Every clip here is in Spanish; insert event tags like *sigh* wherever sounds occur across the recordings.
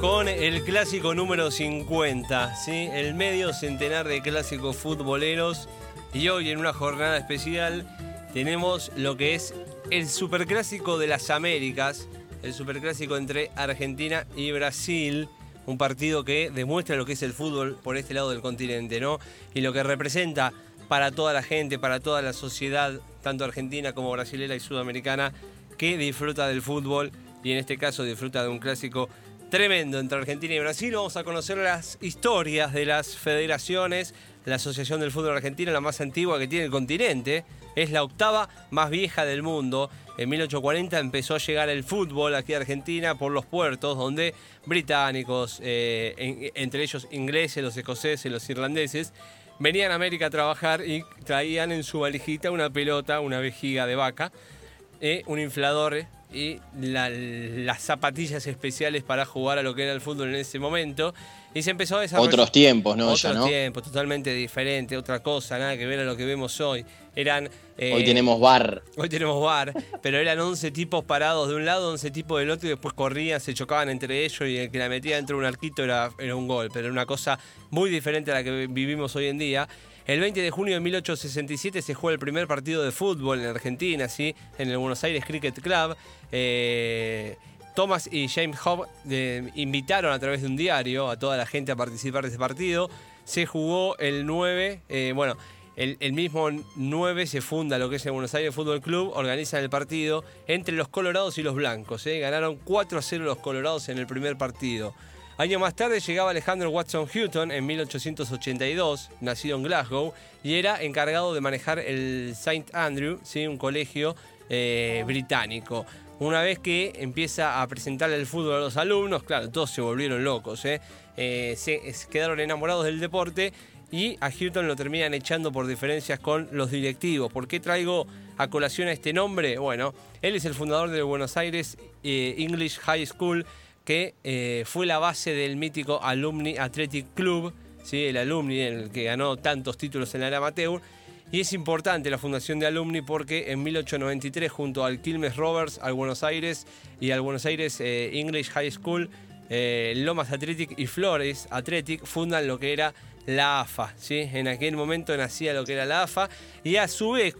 Con el clásico número 50, ¿sí? el medio centenar de clásicos futboleros. Y hoy en una jornada especial tenemos lo que es el superclásico de las Américas, el superclásico entre Argentina y Brasil. Un partido que demuestra lo que es el fútbol por este lado del continente, ¿no? Y lo que representa para toda la gente, para toda la sociedad, tanto argentina como brasilera y sudamericana, que disfruta del fútbol y en este caso disfruta de un clásico tremendo entre Argentina y Brasil. Vamos a conocer las historias de las federaciones. La Asociación del Fútbol Argentino, la más antigua que tiene el continente, es la octava más vieja del mundo. En 1840 empezó a llegar el fútbol aquí a Argentina por los puertos, donde británicos, eh, entre ellos ingleses, los escoceses, los irlandeses, venían a América a trabajar y traían en su valijita una pelota, una vejiga de vaca, eh, un inflador y las zapatillas especiales para jugar a lo que era el fútbol en ese momento. Y se empezó a desarrollar. Otros tiempos, ¿no? Otros tiempos, totalmente diferente, otra cosa, nada que ver a lo que vemos hoy. Eran. Eh, hoy tenemos bar. Hoy tenemos bar, *laughs* pero eran 11 tipos parados de un lado, 11 tipos del otro y después corrían, se chocaban entre ellos y el que la metía dentro de un arquito era, era un gol. Pero era una cosa muy diferente a la que vivimos hoy en día. El 20 de junio de 1867 se juega el primer partido de fútbol en Argentina, ¿sí? en el Buenos Aires Cricket Club. Eh, Thomas y James Hobb eh, invitaron a través de un diario a toda la gente a participar de ese partido. Se jugó el 9, eh, bueno, el, mismo 9 se funda lo que es el Buenos Aires Fútbol Club, organizan el partido entre los colorados y los blancos. Ganaron 4 a 0 los colorados en el primer partido. Año más tarde llegaba Alejandro Watson Houghton en 1882, nacido en Glasgow, y era encargado de manejar el St. Andrew, ¿sí? un colegio eh, británico. Una vez que empieza a presentarle el fútbol a los alumnos, claro, todos se volvieron locos, ¿eh? Eh, se quedaron enamorados del deporte y a Houghton lo terminan echando por diferencias con los directivos. ¿Por qué traigo a colación a este nombre? Bueno, él es el fundador de Buenos Aires English High School que eh, fue la base del mítico Alumni Athletic Club, ¿sí? el Alumni, el que ganó tantos títulos en la era amateur. Y es importante la fundación de Alumni porque en 1893, junto al Quilmes Rovers, al Buenos Aires y al Buenos Aires eh, English High School, eh, Lomas Athletic y Flores Athletic fundan lo que era la AFA. ¿sí? En aquel momento nacía lo que era la AFA y a su vez,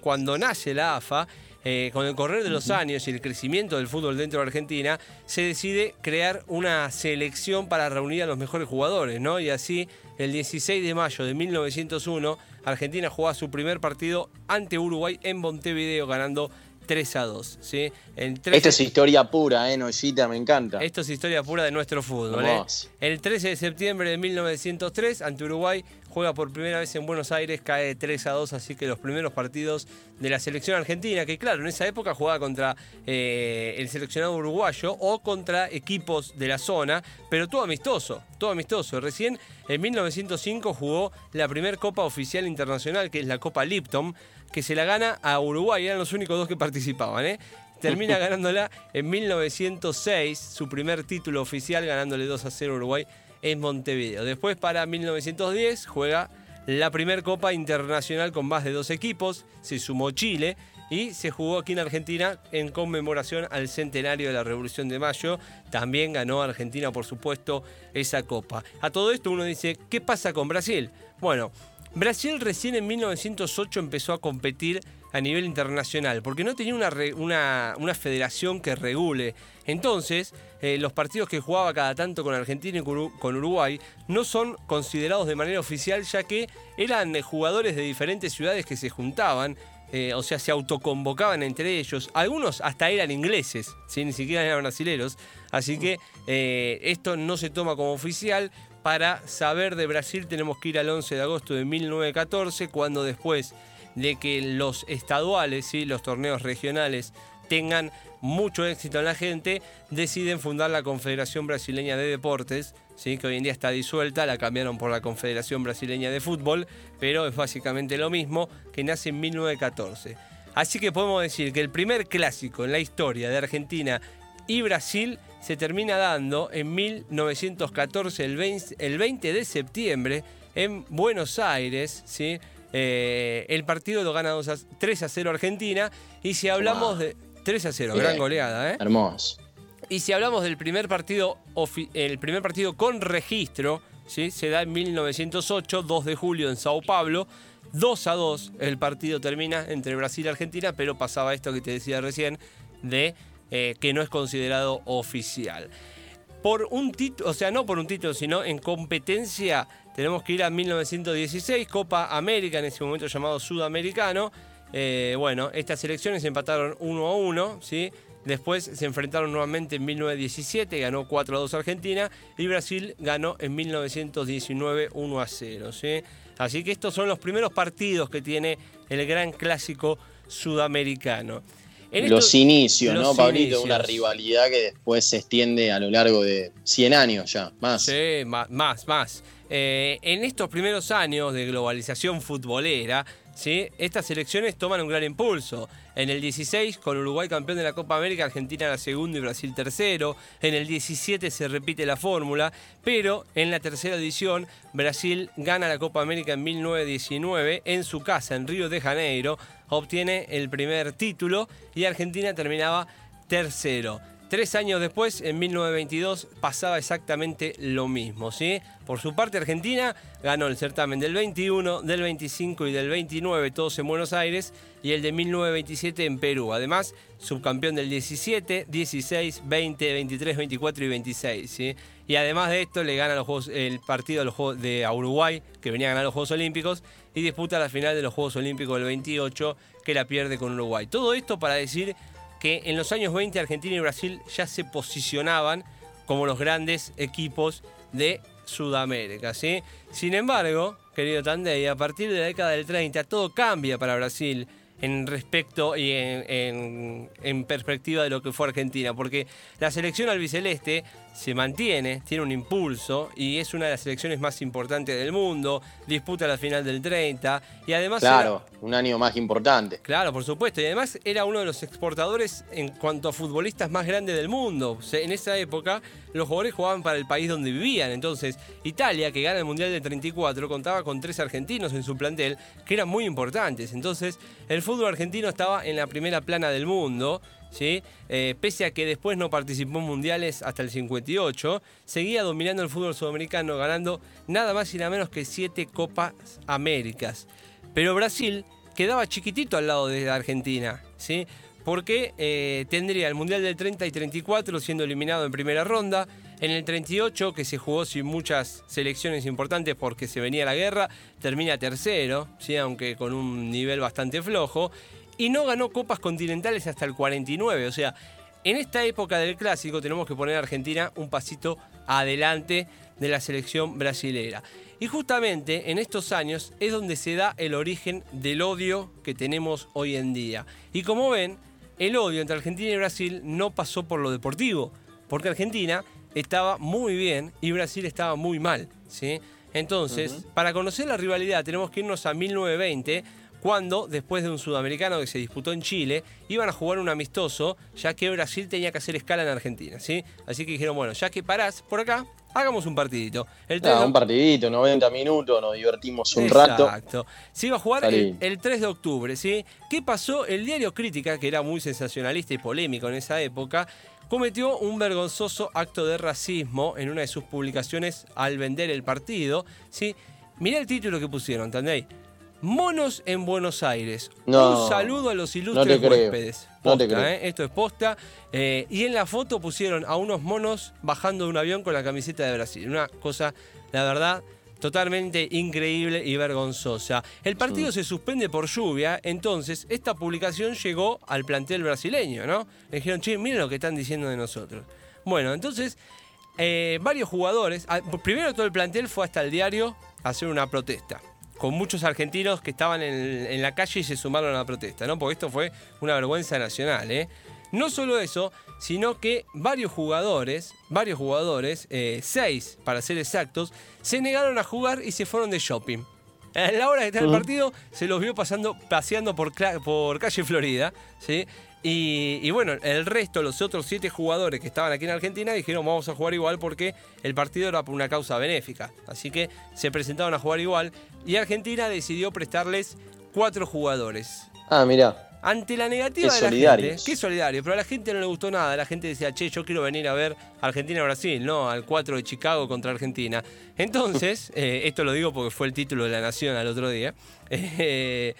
cuando nace la AFA, eh, con el correr de los años y el crecimiento del fútbol dentro de Argentina, se decide crear una selección para reunir a los mejores jugadores, ¿no? Y así, el 16 de mayo de 1901, Argentina jugaba su primer partido ante Uruguay en Montevideo, ganando 3 a 2. ¿sí? Esto es historia pura, ¿eh? Noyita, me encanta. Esto es historia pura de nuestro fútbol. ¿eh? El 13 de septiembre de 1903, ante Uruguay, juega por primera vez en Buenos Aires, cae 3 a 2, así que los primeros partidos de la selección argentina, que claro, en esa época jugaba contra eh, el seleccionado uruguayo o contra equipos de la zona, pero todo amistoso, todo amistoso. Recién en 1905 jugó la primera Copa Oficial Internacional, que es la Copa Lipton, que se la gana a Uruguay, eran los únicos dos que participaban, ¿eh? Termina *laughs* ganándola en 1906, su primer título oficial, ganándole 2 a 0 a Uruguay en Montevideo. Después, para 1910, juega la primera Copa Internacional con más de dos equipos, se sumó Chile y se jugó aquí en Argentina en conmemoración al centenario de la Revolución de Mayo. También ganó Argentina, por supuesto, esa copa. A todo esto uno dice, ¿qué pasa con Brasil? Bueno, Brasil recién en 1908 empezó a competir a nivel internacional, porque no tenía una, una, federación que regule. Entonces, eh, los partidos que jugaba cada tanto con Argentina y con Uruguay no son considerados de manera oficial, ya que eran eh, jugadores de diferentes ciudades que se juntaban. Eh, o sea, se autoconvocaban entre ellos. Algunos hasta eran ingleses, ni siquiera eran brasileros. Así que esto no se toma como oficial, para saber de Brasil tenemos que ir al 11 de agosto de 1914, cuando después de que los estaduales, y los torneos regionales, tengan mucho éxito en la gente, deciden fundar la Confederación Brasileña de Deportes, ¿sí? que hoy en día está disuelta, la cambiaron por la Confederación Brasileña de Fútbol, pero es básicamente lo mismo, que nace en 1914. Así que podemos decir que el primer clásico en la historia de Argentina y Brasil se termina dando en 1914, el 20, de septiembre, en Buenos Aires, ¿sí? Eh, el partido lo gana 3 a 0 Argentina. Y si hablamos de. 3 a 0, gran goleada, ¿eh? Hermoso. Y si hablamos del primer partido, el primer partido con registro, ¿sí? se da en 1908, 2 de julio en Sao Paulo. 2 a 2 el partido termina entre Brasil y Argentina, pero pasaba esto que te decía recién, de eh, que no es considerado oficial. Por un título, o sea, no por un título, sino en competencia, tenemos que ir a 1916, Copa América, en ese momento llamado Sudamericano. Eh, bueno, estas elecciones empataron 1 a 1, ¿sí? Después se enfrentaron nuevamente en 1917, ganó 4 a 2 Argentina y Brasil ganó en 1919 1 a 0. ¿sí? Así que estos son los primeros partidos que tiene el gran clásico sudamericano los inicios, ¿no, Pablito? Una rivalidad que después se extiende a lo largo de 100 años ya, más. Sí, más, más. Eh, en estos primeros años de globalización futbolera, ¿sí? estas selecciones toman un gran impulso. En el 16, con Uruguay campeón de la Copa América, Argentina era segundo y Brasil tercero. En el 17 se repite la fórmula, pero en la tercera edición, Brasil gana la Copa América en 1919 en su casa, en Río de Janeiro, obtiene el primer título y Argentina terminaba tercero. Tres años después, en 1922, pasaba exactamente lo mismo. ¿sí? Por su parte, Argentina ganó el certamen del 21, del 25 y del 29, todos en Buenos Aires, y el de 1927 en Perú. Además, subcampeón del 17, 16, 20, 23, 24 y 26. ¿sí? Y además de esto, le gana los juegos, el partido de, de Uruguay, que venía a ganar los Juegos Olímpicos, y disputa la final de los Juegos Olímpicos del 28, que la pierde con Uruguay. Todo esto para decir que en los años 20 Argentina y Brasil ya se posicionaban como los grandes equipos de Sudamérica. Sin embargo, querido Tandey, a partir de la década del 30 todo cambia para Brasil en respecto y en, perspectiva de lo que fue Argentina, porque la selección albiceleste se mantiene, tiene un impulso y es una de las selecciones más importantes del mundo, disputa la final del 30 y además... Claro, un año más importante. Claro, por supuesto, y además era uno de los exportadores en cuanto a futbolistas más grandes del mundo. En esa época los jugadores jugaban para el país donde vivían, entonces Italia, que gana el Mundial del 34, contaba con tres argentinos en su plantel que eran muy importantes, entonces el fútbol argentino estaba en la primera plana del mundo. ¿Sí? Eh, pese a que después no participó en mundiales hasta el 58, seguía dominando el fútbol sudamericano, ganando nada más y nada menos que siete Copas Américas. Pero Brasil quedaba chiquitito al lado de Argentina, ¿sí? porque eh, tendría el Mundial del 30 y 34 siendo eliminado en primera ronda, en el 38, que se jugó sin muchas selecciones importantes porque se venía la guerra, termina tercero, ¿sí? aunque con un nivel bastante flojo y no ganó copas continentales hasta el 49. O sea, en esta época del clásico tenemos que poner a Argentina un pasito adelante de la selección brasilera. Y justamente en estos años es donde se da el origen del odio que tenemos hoy en día. Y como ven, el odio entre Argentina y Brasil no pasó por lo deportivo, porque Argentina estaba muy bien y Brasil estaba muy mal. ¿sí? Entonces, para conocer la rivalidad tenemos que irnos a 1920 cuando, después de un sudamericano que se disputó en Chile, iban a jugar un amistoso, ya que Brasil tenía que hacer escala en Argentina, ¿sí? Así que dijeron, bueno, ya que parás por acá, hagamos un partidito. El ah, un partidito, 90 minutos, nos divertimos un rato. Exacto. Se iba a jugar el, 3 de octubre, ¿sí? ¿Qué pasó? El diario Crítica, que era muy sensacionalista y polémico en esa época, cometió un vergonzoso acto de racismo en una de sus publicaciones al vender el partido, ¿sí? Mirá el título que pusieron, ¿entendéis? Monos en Buenos Aires. Un saludo a los ilustres huéspedes. ¿eh? Esto es posta. Eh, y en la foto pusieron a unos monos bajando de un avión con la camiseta de Brasil. Una cosa, la verdad, totalmente increíble y vergonzosa. El partido se suspende por lluvia, entonces esta publicación llegó al plantel brasileño, ¿no? Le dijeron, che, miren lo que están diciendo de nosotros. Bueno, entonces eh, varios jugadores, ah, primero todo el plantel fue hasta el diario a hacer una protesta con muchos argentinos que estaban en, la calle y se sumaron a la protesta, ¿no? Porque esto fue una vergüenza nacional, ¿eh? No solo eso, sino que varios jugadores, varios jugadores, eh, seis para ser exactos, se negaron a jugar y se fueron de shopping. A la hora de estar el partido, se los vio pasando, paseando por, por calle Florida, ¿sí? Y, bueno, el resto, los otros siete jugadores que estaban aquí en Argentina, dijeron vamos a jugar igual porque el partido era por una causa benéfica. Así que se presentaron a jugar igual y Argentina decidió prestarles cuatro jugadores. Ah, mira. Ante la negativa de la gente, qué solidario, pero a la gente no le gustó nada. La gente decía, che, yo quiero venir a ver Argentina-Brasil, no al 4 de Chicago contra Argentina. Entonces, *laughs* eh, esto lo digo porque fue el título de la Nación al otro día. Eh,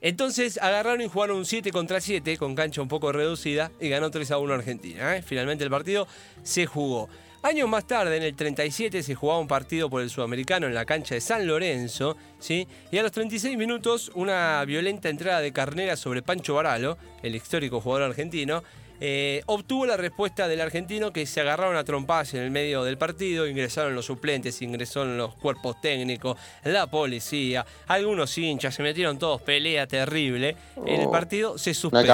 entonces agarraron y jugaron un 7 contra 7 con cancha un poco reducida y ganó 3 a 1 Argentina. ¿eh? Finalmente el partido se jugó. Años más tarde, en el 37, se jugaba un partido por el sudamericano en la cancha de San Lorenzo, ¿sí? y a los 36 minutos, una violenta entrada de carnera sobre Pancho Baralo, el histórico jugador argentino, eh, obtuvo la respuesta del argentino que se agarraron a trompadas en el medio del partido, ingresaron los suplentes, ingresaron los cuerpos técnicos, la policía, algunos hinchas, se metieron todos, pelea terrible. el oh, partido se suspende.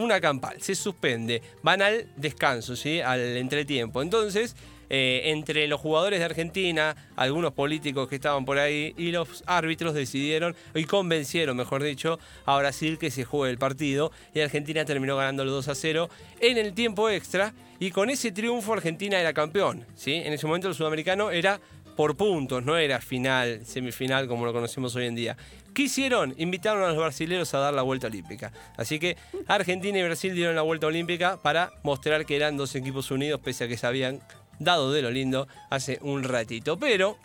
Una campal. Se suspende. Van al descanso, ¿sí? al entretiempo. Entonces, eh, entre los jugadores de Argentina, algunos políticos que estaban por ahí y los árbitros decidieron y convencieron, mejor dicho, a Brasil que se juegue el partido y Argentina terminó ganando los 2 a 0 en el tiempo extra y con ese triunfo Argentina era campeón. ¿sí? En ese momento el sudamericano era por puntos, no era final, semifinal como lo conocemos hoy en día. ¿Qué hicieron? Invitaron a los brasileños a dar la vuelta olímpica. Así que Argentina y Brasil dieron la vuelta olímpica para mostrar que eran dos equipos unidos, pese a que sabían dado de lo lindo hace un ratito. Pero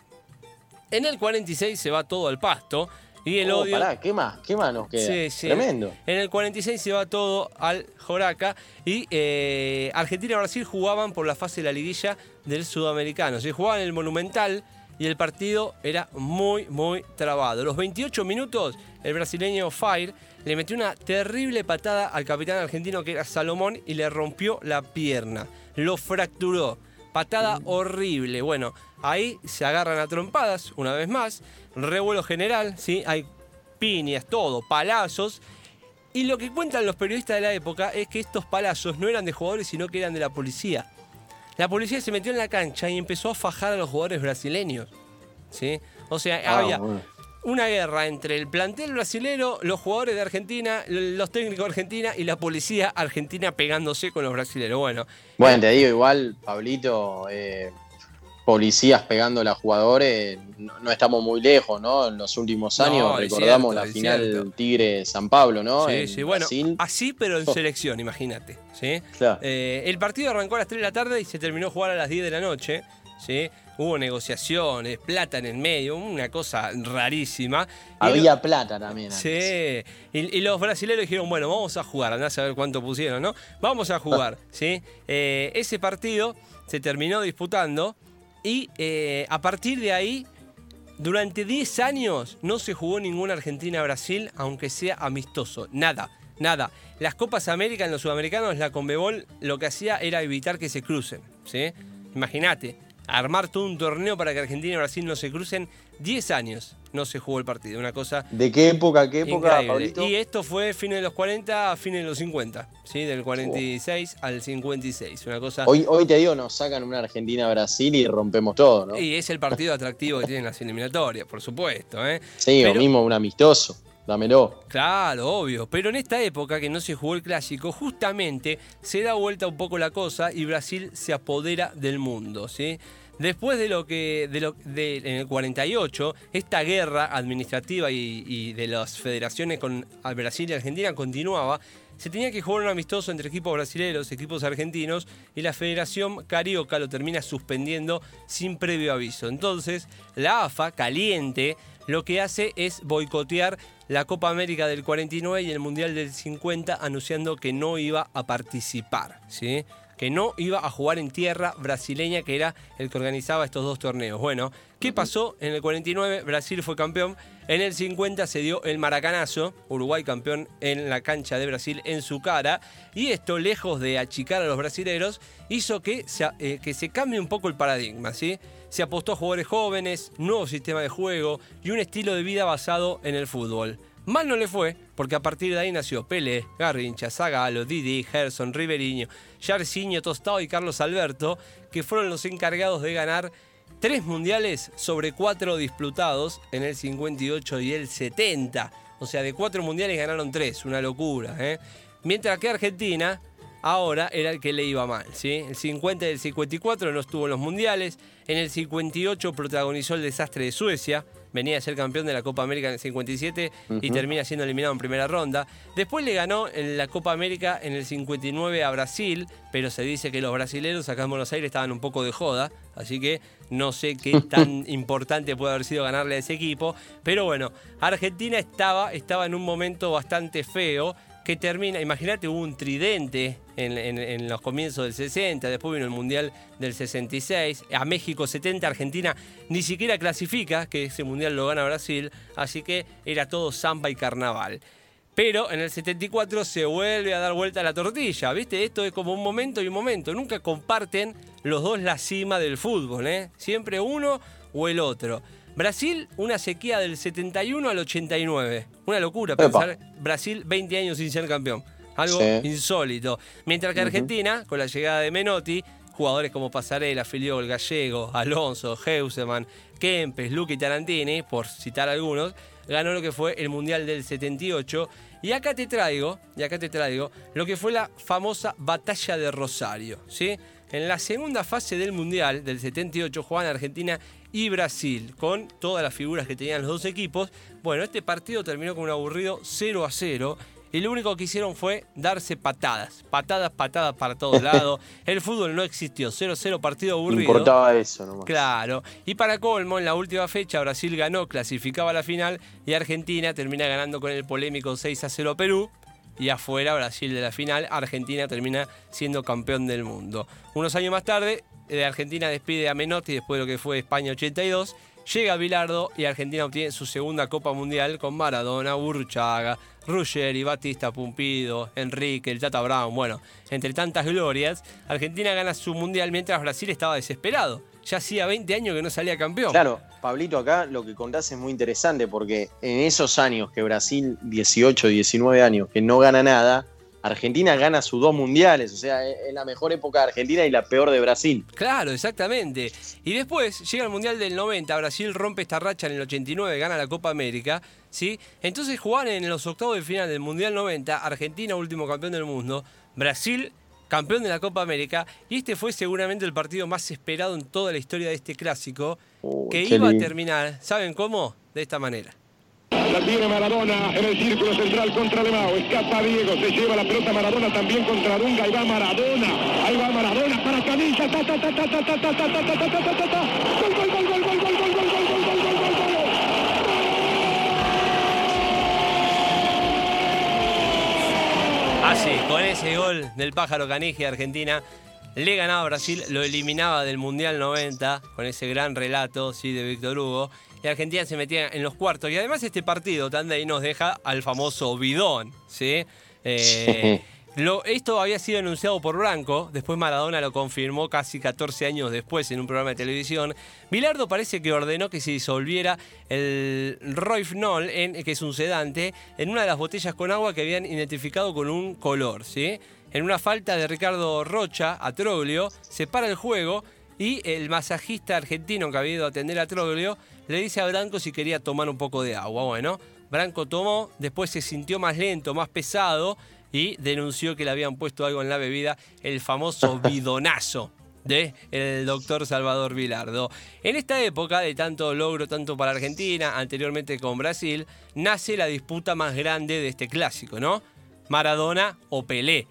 en el 46 se va todo al pasto. Y el oh, odio. Pará, ¿qué más? ¿Qué más nos queda? Sí, sí. Tremendo. En el 46 se va todo al Joraca. Y eh, Argentina y Brasil jugaban por la fase de la liguilla del sudamericano. Se jugaban en el Monumental y el partido era muy, muy trabado. Los 28 minutos, el brasileño Fire le metió una terrible patada al capitán argentino que era Salomón y le rompió la pierna. Lo fracturó. Patada horrible. Bueno, ahí se agarran a trompadas una vez más. Revuelo general, ¿sí? Hay piñas, todo, palazos. Y lo que cuentan los periodistas de la época es que estos palazos no eran de jugadores, sino que eran de la policía. La policía se metió en la cancha y empezó a fajar a los jugadores brasileños. ¿sí? O sea, ah, había una guerra entre el plantel brasilero, los jugadores de Argentina, los técnicos de Argentina y la policía argentina pegándose con los brasileños. Bueno, bueno te digo, igual, Pablito, eh, policías pegando a los jugadores, no, estamos muy lejos, ¿no? En los últimos años recordamos la final Tigre-San Pablo, ¿no? Sí, sí, bueno, así pero en *laughs* selección, imagínate. ¿sí? Eh, el partido arrancó a las 3 de la tarde y se terminó jugar a las 10 de la noche. ¿sí? Hubo negociaciones, plata en el medio, una cosa rarísima. Había plata también. Sí, y, los brasileños dijeron, bueno, vamos a jugar, andás a ver cuánto pusieron, ¿no? Vamos a jugar, *laughs* ¿sí? Eh, ese partido se terminó disputando y eh, a partir de ahí, durante 10 años no se jugó ninguna Argentina-Brasil, aunque sea amistoso, nada. Nada, las Copas América en los sudamericanos, la Conmebol lo que hacía era evitar que se crucen, ¿sí? Imagínate, armar todo un torneo para que Argentina y Brasil no se crucen. 10 años no se jugó el partido, una cosa. ¿De qué época, qué época, Y esto fue fines de los 40 a fines de los 50, ¿sí? Del 46 al 56, una cosa. Hoy, hoy te digo, nos sacan una Argentina-Brasil y rompemos todo, ¿no? Y es el partido atractivo que tienen las eliminatorias, por supuesto, ¿eh? Sí, o mismo un amistoso dámelo. Claro, obvio. Pero en esta época que no se jugó el clásico, justamente se da vuelta un poco la cosa y Brasil se apodera del mundo, ¿sí? Después de lo que, de lo, de, en el 48, esta guerra administrativa y, de las federaciones con Brasil y Argentina continuaba, se tenía que jugar un amistoso entre equipos brasileños, equipos argentinos, y la Federación Carioca lo termina suspendiendo sin previo aviso. Entonces, la AFA, caliente, lo que hace es boicotear la Copa América del 49 y el Mundial del 50, anunciando que no iba a participar. ¿sí? Que no iba a jugar en tierra brasileña, que era el que organizaba estos dos torneos. Bueno, ¿qué pasó? En el 49 Brasil fue campeón, en el 50 se dio el maracanazo, Uruguay campeón en la cancha de Brasil en su cara, y esto, lejos de achicar a los brasileros, hizo que se, eh, que se cambie un poco el paradigma, ¿sí? Se apostó a jugadores jóvenes, nuevo sistema de juego y un estilo de vida basado en el fútbol. Mal no le fue, porque a partir de ahí nació Pelé, Garrincha, Zagallo, Didi, Gerson, Riveriño, Jarcinho, Tostado y Carlos Alberto, que fueron los encargados de ganar tres mundiales sobre cuatro disputados en el 58 y el 70. O sea, de cuatro mundiales ganaron tres, una locura. ¿eh? Mientras que Argentina ahora era el que le iba mal. ¿sí? El 50 y el 54 no estuvo en los mundiales. En el 58 protagonizó el desastre de Suecia venía a ser campeón de la Copa América en el 57 y termina siendo eliminado en primera ronda. Después le ganó en la Copa América en el 59 a Brasil, pero se dice que los brasileños acá en Buenos Aires estaban un poco de joda, así que no sé qué *laughs* tan importante puede haber sido ganarle a ese equipo. Pero bueno, Argentina estaba, estaba en un momento bastante feo que termina, imagínate, hubo un tridente en, los comienzos del 60, después vino el Mundial del 66, a México 70, Argentina ni siquiera clasifica, que ese Mundial lo gana Brasil, así que era todo samba y carnaval. Pero en el 74 se vuelve a dar vuelta la tortilla, ¿viste? Esto es como un momento y un momento. Nunca comparten los dos la cima del fútbol, ¿eh? Siempre uno o el otro. Brasil, una sequía del 71 al 89. Una locura pensar Brasil 20 años sin ser campeón. Algo insólito. Mientras que Argentina, con la llegada de Menotti, jugadores como Pasarela, Filiol, Gallego, Alonso, Heuseman, Kempes, Luque y Tarantini, por citar algunos, ganó lo que fue el Mundial del 78. Y acá te traigo, y acá te traigo, lo que fue la famosa Batalla de Rosario, ¿sí? En la segunda fase del Mundial del 78 jugaban Argentina y Brasil, con todas las figuras que tenían los dos equipos. Bueno, este partido terminó con un aburrido 0 a 0. Y lo único que hicieron fue darse patadas. Patadas, patadas para todos *laughs* lados. El fútbol no existió. 0-0 partido aburrido. Importaba eso nomás. Claro. Y para colmo, en la última fecha, Brasil ganó, clasificaba a la final. Y Argentina termina ganando con el polémico 6 a 0 Perú. Y afuera, Brasil de la final. Argentina termina siendo campeón del mundo. Unos años más tarde, de Argentina despide a Menotti después de lo que fue España 82. Llega Bilardo y Argentina obtiene su segunda Copa Mundial con Maradona, Burchaga, Ruggeri, Batista, Pumpido, Enrique, el Tata Brown. Bueno, entre tantas glorias, Argentina gana su Mundial mientras Brasil estaba desesperado. Ya hacía 20 años que no salía campeón. Claro, Pablito, acá lo que contás es muy interesante porque en esos años que Brasil, 18, 19 años, que no gana nada, Argentina gana sus dos mundiales, o sea, es la mejor época de Argentina y la peor de Brasil. Claro, exactamente. Y después llega el Mundial del 90, Brasil rompe esta racha en el 89, gana la Copa América, ¿sí? Entonces jugaban en los octavos de final del Mundial 90, Argentina último campeón del mundo, Brasil campeón de la Copa América, y este fue seguramente el partido más esperado en toda la historia de este clásico, que iba a terminar, ¿saben cómo? De esta manera. La tiene Maradona en el círculo central contra Lemao. Escapa Diego, se lleva la pelota Maradona también contra Dunga. Ahí va Maradona. Ahí va Maradona para Canilla. Ta ta ta ta ta ta ta ta ta ta ta ta ta Gol gol gol gol gol gol gol gol gol gol gol gol gol. Así, con ese gol del pájaro Canije Argentina le ganaba a Brasil, lo eliminaba del Mundial 90 con ese gran relato sí, de Víctor Hugo y Argentina se metía en los cuartos. Y además este partido, Tandey, nos deja al famoso bidón, ¿sí? Eh, esto había sido anunciado por Blanco, después Maradona lo confirmó casi 14 años después en un programa de televisión. Bilardo parece que ordenó que se disolviera el Roifnol, en, que es un sedante, en una de las botellas con agua que habían identificado con un color. ¿sí? En una falta de Ricardo Rocha a Troglio, se para el juego y el masajista argentino que había ido a atender a Troglio le dice a Branco si quería tomar un poco de agua. Bueno, Branco tomó, después se sintió más lento, más pesado y denunció que le habían puesto algo en la bebida, el famoso *laughs* bidonazo de el doctor Salvador Vilardo. En esta época de tanto logro tanto para Argentina, anteriormente con Brasil, nace la disputa más grande de este clásico, ¿no? Maradona o Pelé.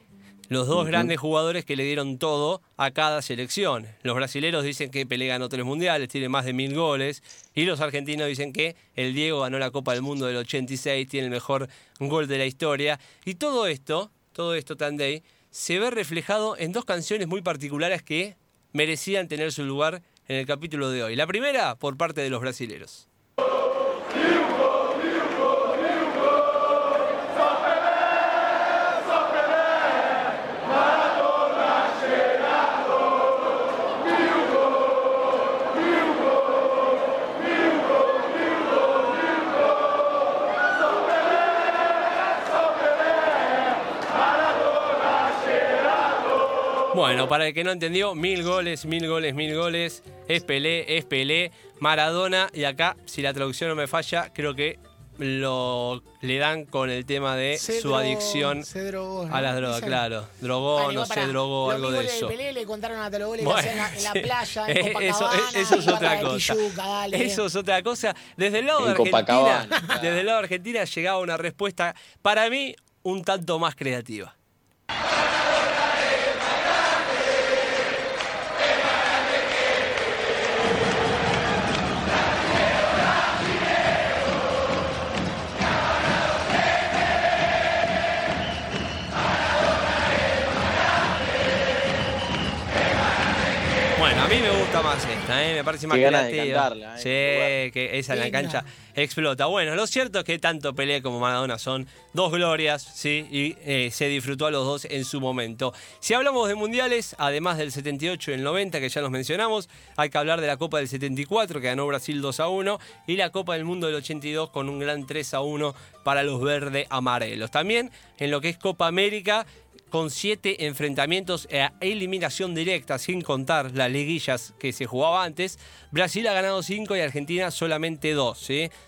Los dos grandes jugadores que le dieron todo a cada selección. Los brasileros dicen que Pelé ganó tres mundiales, tiene más de mil goles. Y los argentinos dicen que el Diego ganó la Copa del Mundo del 86, tiene el mejor gol de la historia. Y todo esto, todo esto, Tandey, se ve reflejado en dos canciones muy particulares que merecían tener su lugar en el capítulo de hoy. La primera por parte de los brasileros. Bueno, para el que no entendió, mil goles, mil goles, mil goles. Es Pelé, es Pelé, Maradona. Y acá, si la traducción no me falla, creo que lo le dan con el tema de Se su drogó, adicción se drogó, ¿no? a las drogas, claro. Drogó, Bueno, no pará, drogó, algo de eso. Pelé le contaron a que hacían en la, playa, en *laughs* eso, Copacabana. eso es otra cosa. Tijuca. Eso es otra cosa. Desde el lado En de Argentina, claro. desde el lado de Argentina llegaba una respuesta, para mí, un tanto más creativa. Gusta más esta, ¿eh? me parece más Qué creativa. cantarla, ¿eh? Sí, que esa en la cancha explota. Bueno, lo cierto es que tanto Pelé como Maradona son dos glorias, ¿sí? Y eh, se disfrutó a los dos en su momento. Si hablamos de mundiales, además del 78 y el 90, que ya los mencionamos, hay que hablar de la Copa del 74, que ganó Brasil 2 a 1, y la Copa del Mundo del 82 con un gran 3 a 1 para los verde amarelos. También en lo que es Copa América, con siete enfrentamientos a eliminación directa, sin contar las liguillas que se jugaba antes. Brasil ha ganado cinco y Argentina solamente dos.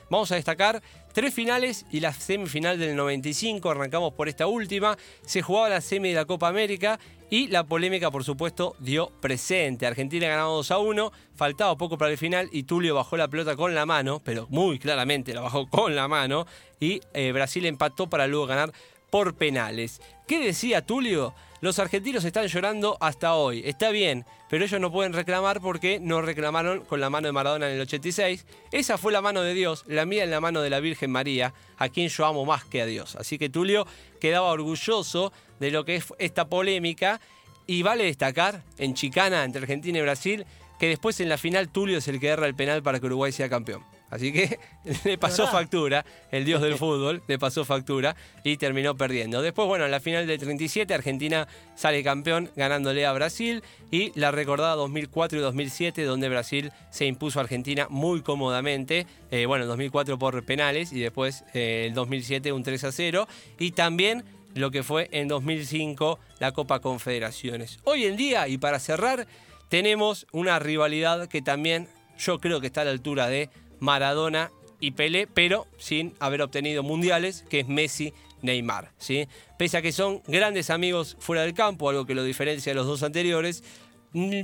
Vamos a destacar tres finales y la semifinal del 95. Arrancamos por esta última. Se jugaba la semi de la Copa América y la polémica, por supuesto, dio presente. Argentina ha ganado 2 a 1, faltaba poco para el final y Tulio bajó la pelota con la mano, pero muy claramente la bajó con la mano y eh, Brasil empató para luego ganar por penales. ¿Qué decía Tulio? Los argentinos están llorando hasta hoy. Está bien, pero ellos no pueden reclamar porque no reclamaron con la mano de Maradona en el 86. Esa fue la mano de Dios, la mía en la mano de la Virgen María, a quien yo amo más que a Dios. Así que Tulio quedaba orgulloso de lo que es esta polémica. Y vale destacar, en chicana entre Argentina y Brasil, que después en la final Tulio es el que erra el penal para que Uruguay sea campeón. Así que *laughs* le pasó factura, el dios del *laughs* fútbol le pasó factura y terminó perdiendo. Después, bueno, en la final del 37 Argentina sale campeón ganándole a Brasil y la recordada 2004 y 2007 donde Brasil se impuso a Argentina muy cómodamente, eh, bueno, en 2004 por penales y después eh, el 2007 un 3 a 0 y también lo que fue en 2005 la Copa Confederaciones. Hoy en día, y para cerrar, tenemos una rivalidad que también yo creo que está a la altura de Maradona y Pelé, pero sin haber obtenido mundiales, que es Messi. Neymar, ¿sí? Pese a que son grandes amigos fuera del campo, algo que lo diferencia de los dos anteriores,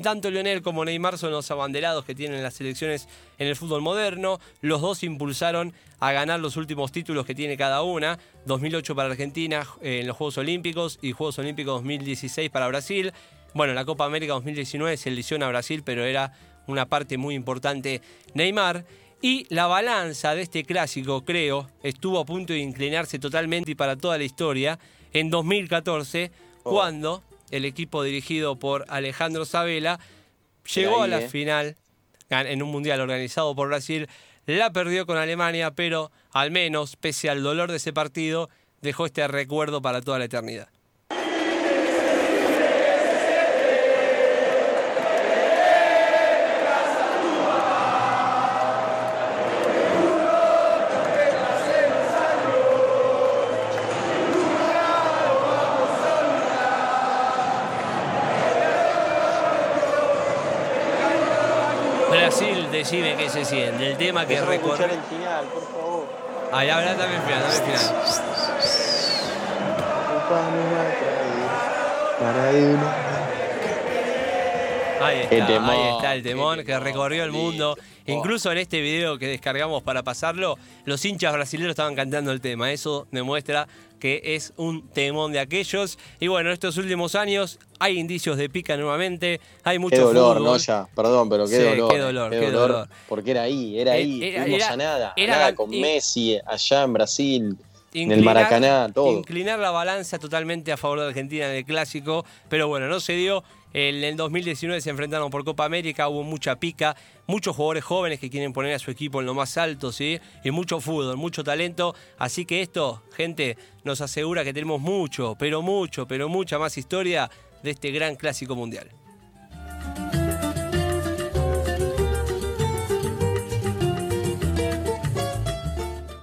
tanto Lionel como Neymar son los abanderados que tienen las selecciones en el fútbol moderno. Los dos impulsaron a ganar los últimos títulos que tiene cada una. 2008 para Argentina eh, en los Juegos Olímpicos y Juegos Olímpicos 2016 para Brasil. Bueno, la Copa América 2019 se lesiona a Brasil, pero era una parte muy importante Neymar. Y la balanza de este clásico, creo, estuvo a punto de inclinarse totalmente y para toda la historia en 2014, Oh. cuando el equipo dirigido por Alejandro Sabela llegó ahí, a la eh. final en un mundial organizado por Brasil, la perdió con Alemania, pero al menos, pese al dolor de ese partido, dejó este recuerdo para toda la eternidad. Decide qué se siente. El tema que Déjame escuchar recorre. el final, por favor. Ahí habla también el final, dame el final. Ahí está, temón, ahí está el temón que temón, recorrió el mundo. Incluso en este video que descargamos para pasarlo, los hinchas brasileños estaban cantando el tema. Eso demuestra que es un temón de aquellos. Y bueno, en estos últimos años hay indicios de pica nuevamente. Hay mucho Qué dolor, fútbol. ¿no? Ya, perdón, pero qué Sí, dolor. qué dolor, qué dolor. Porque era ahí, era Eh, ahí. era- Fuimos era- a nada, a nada con y- Messi allá en Brasil. En el Maracaná, todo. Inclinar la balanza totalmente a favor de Argentina en el clásico, pero bueno, no se dio. En el 2019 se enfrentaron por Copa América, hubo mucha pica, muchos jugadores jóvenes que quieren poner a su equipo en lo más alto, ¿sí? Y mucho fútbol, mucho talento. Así que esto, gente, nos asegura que tenemos mucho, pero mucho, pero mucha más historia de este gran clásico mundial.